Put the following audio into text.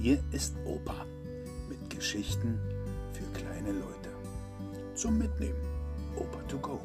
Hier ist Opa mit Geschichten für kleine Leute. Zum Mitnehmen. Opa to go.